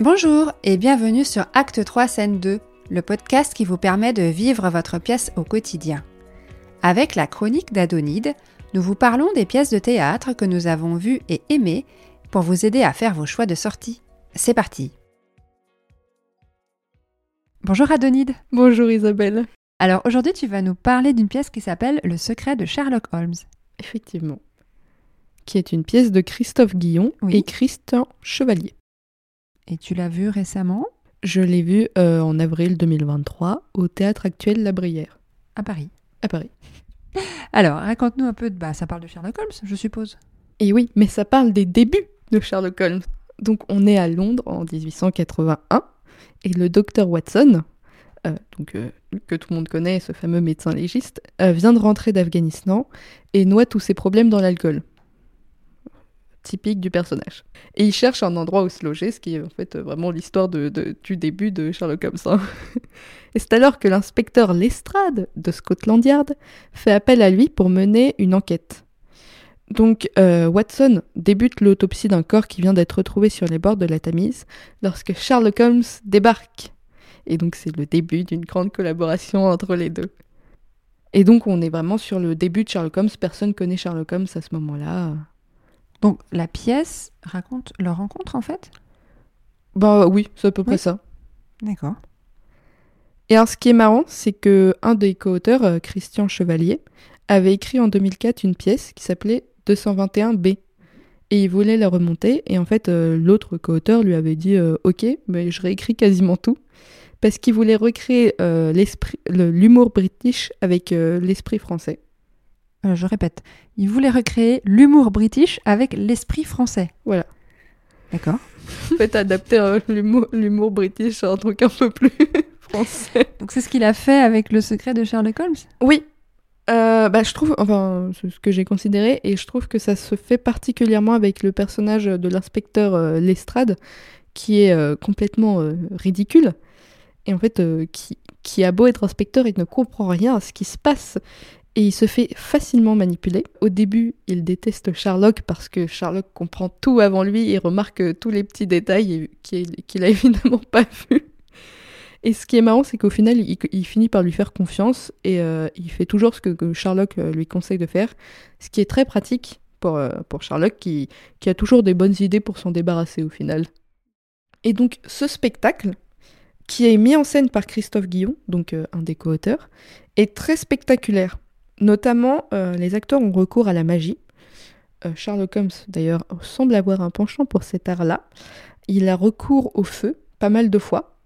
Bonjour et bienvenue sur Acte 3 scène 2, le podcast qui vous permet de vivre votre pièce au quotidien. Avec la chronique d'Adonide, nous vous parlons des pièces de théâtre que nous avons vues et aimées pour vous aider à faire vos choix de sortie. C'est parti Bonjour Adonide Bonjour Isabelle Alors aujourd'hui tu vas nous parler d'une pièce qui s'appelle Le secret de Sherlock Holmes. Effectivement. Qui est une pièce de Christophe Guillon Oui. et Christian Chevalier. Et tu l'as vue récemment? Je l'ai vu euh, en avril 2023 au Théâtre Actuel La Brière, à Paris. à Paris. Alors raconte-nous un peu de... Bah ça parle de Sherlock Holmes je suppose. Et oui, mais ça parle des débuts de Sherlock Holmes. Donc on est à Londres en 1881 et le docteur Watson, euh, donc, euh, que tout le monde connaît, ce fameux médecin légiste, euh, vient de rentrer d'Afghanistan et noie tous ses problèmes dans l'alcool. Typique du personnage. Et il cherche un endroit où se loger, ce qui est en fait euh, vraiment l'histoire du début de Sherlock Holmes. hein. et c'est alors que l'inspecteur Lestrade de Scotland Yard fait appel à lui pour mener une enquête. Donc euh, Watson débute l'autopsie d'un corps qui vient d'être retrouvé sur les bords de la Tamise lorsque Sherlock Holmes débarque. Et donc c'est le début d'une grande collaboration entre les deux. Et donc on est vraiment sur le début de Sherlock Holmes, personne connaît Sherlock Holmes à ce moment-là. Donc la pièce raconte leur rencontre en fait? Bah oui, c'est à peu près Oui. ça. D'accord. Et alors ce qui est marrant, c'est que un des co-auteurs, euh, Christian Chevalier, avait écrit en 2004 une pièce qui s'appelait 221B. Et il voulait la remonter, et en fait, euh, l'autre co-auteur lui avait dit euh, Ok, mais je réécris quasiment tout. Parce qu'il voulait recréer euh, l'esprit, l'humour british avec l'esprit français. Euh, je répète, il voulait recréer l'humour british avec l'esprit français. Voilà. D'accord. En fait, adapter euh, l'humour, british à un truc un peu plus français. Donc c'est ce qu'il a fait avec le secret de Sherlock Holmes? Oui. Euh, bah, je trouve, enfin, c'est ce que j'ai considéré, et je trouve que ça se fait particulièrement avec le personnage de l'inspecteur Lestrade, qui est complètement ridicule, et en fait, qui, qui a beau être inspecteur, il ne comprend rien à ce qui se passe, et il se fait facilement manipuler. Au début, il déteste Sherlock parce que Sherlock comprend tout avant lui et remarque euh, tous les petits détails qu'il a évidemment pas vus. Et ce qui est marrant, c'est qu'au final, il, finit par lui faire confiance et euh, il fait toujours ce que, Sherlock euh, lui conseille de faire, ce qui est très pratique pour, Sherlock qui, a toujours des bonnes idées pour s'en débarrasser au final. Et donc ce spectacle, qui est mis en scène par Christophe Guillon, donc un des co-auteurs, est très spectaculaire. Notamment, euh, les acteurs ont recours à la magie. Euh, Sherlock Holmes, d'ailleurs, semble avoir un penchant pour cet art-là. Il a recours au feu pas mal de fois.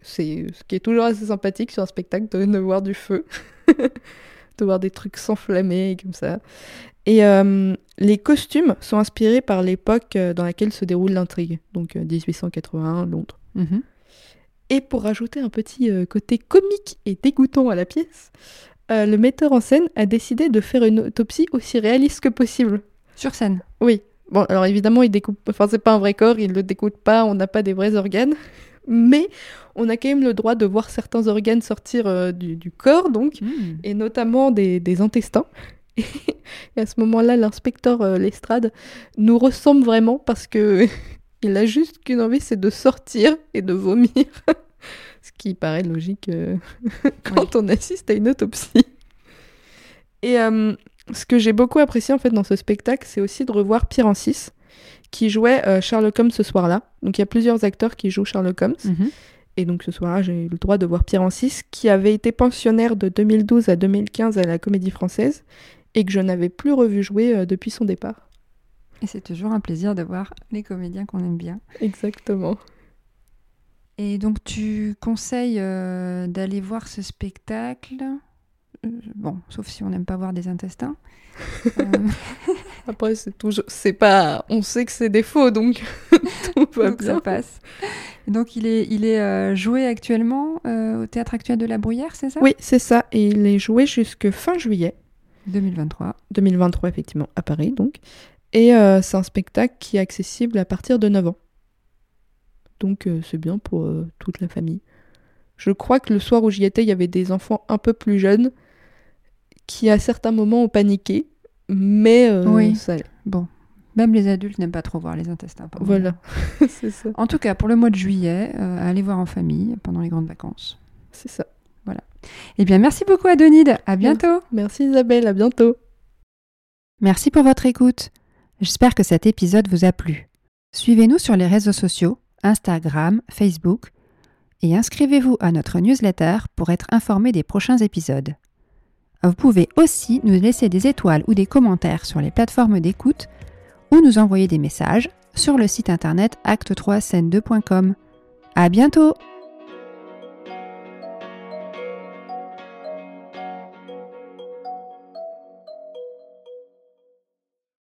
C'est ce qui est toujours assez sympathique sur un spectacle de, de voir du feu, de voir des trucs s'enflammer comme ça. Et euh, les costumes sont inspirés par l'époque dans laquelle se déroule l'intrigue, donc euh, 1881, Londres. Mhm. Et pour rajouter un petit côté comique et dégoûtant à la pièce, euh, le metteur en scène a décidé de faire une autopsie aussi réaliste que possible. Sur scène. Oui. Bon, alors évidemment, il découpe. Enfin, c'est pas un vrai corps, il le découpe pas, on n'a pas des vrais organes. Mais on a quand même le droit de voir certains organes sortir euh, du, du corps, donc, Hmm. et notamment des, des intestins. Et à ce moment-là, l'inspecteur euh, Lestrade nous ressemble vraiment parce que il a juste qu'une envie, c'est de sortir et de vomir. Ce qui paraît logique euh, quand on assiste à une autopsie. Et euh, ce que j'ai beaucoup apprécié en fait dans ce spectacle, c'est aussi de revoir Pierre Ancis, qui jouait euh, Sherlock Holmes ce soir-là. Donc il y a plusieurs acteurs qui jouent Sherlock Holmes. Mhm. Et donc ce soir-là, j'ai eu le droit de voir Pierre Ancis, qui avait été pensionnaire de 2012 à 2015 à la Comédie Française, et que je n'avais plus revu jouer euh, depuis son départ. Et c'est toujours un plaisir de voir les comédiens qu'on aime bien. Exactement. Et donc tu conseilles euh, d'aller voir ce spectacle Euh, Bon, sauf si on n'aime pas voir des intestins. Euh, Après, c'est toujours, c'est pas, on sait que c'est des faux, donc tout va donc bien. ça passe. Donc il est, il est euh, joué actuellement au Théâtre Actuel de la Bruyère, c'est ça? Oui, c'est ça. Et il est joué jusque fin juillet 2023. 2023, effectivement, à Paris, donc. Et c'est un spectacle qui est accessible à partir de 9 ans. Donc euh, c'est bien pour euh, toute la famille. Je crois que le soir où j'y étais, il y avait des enfants un peu plus jeunes qui, à certains moments, ont paniqué. Mais euh, Oui. ça allait. Bon, Même les adultes n'aiment pas trop voir les intestins. Voilà, c'est ça. En tout cas, pour le mois de juillet, euh, allez voir en famille pendant les grandes vacances. C'est ça. Eh bien, merci beaucoup Adonide. À bientôt. Merci Isabelle, à bientôt. Merci pour votre écoute. J'espère que cet épisode vous a plu. Suivez-nous sur les réseaux sociaux, Instagram, Facebook, et inscrivez-vous à notre newsletter pour être informé des prochains épisodes. Vous pouvez aussi nous laisser des étoiles ou des commentaires sur les plateformes d'écoute ou nous envoyer des messages sur le site internet acte3scène2.com. À bientôt!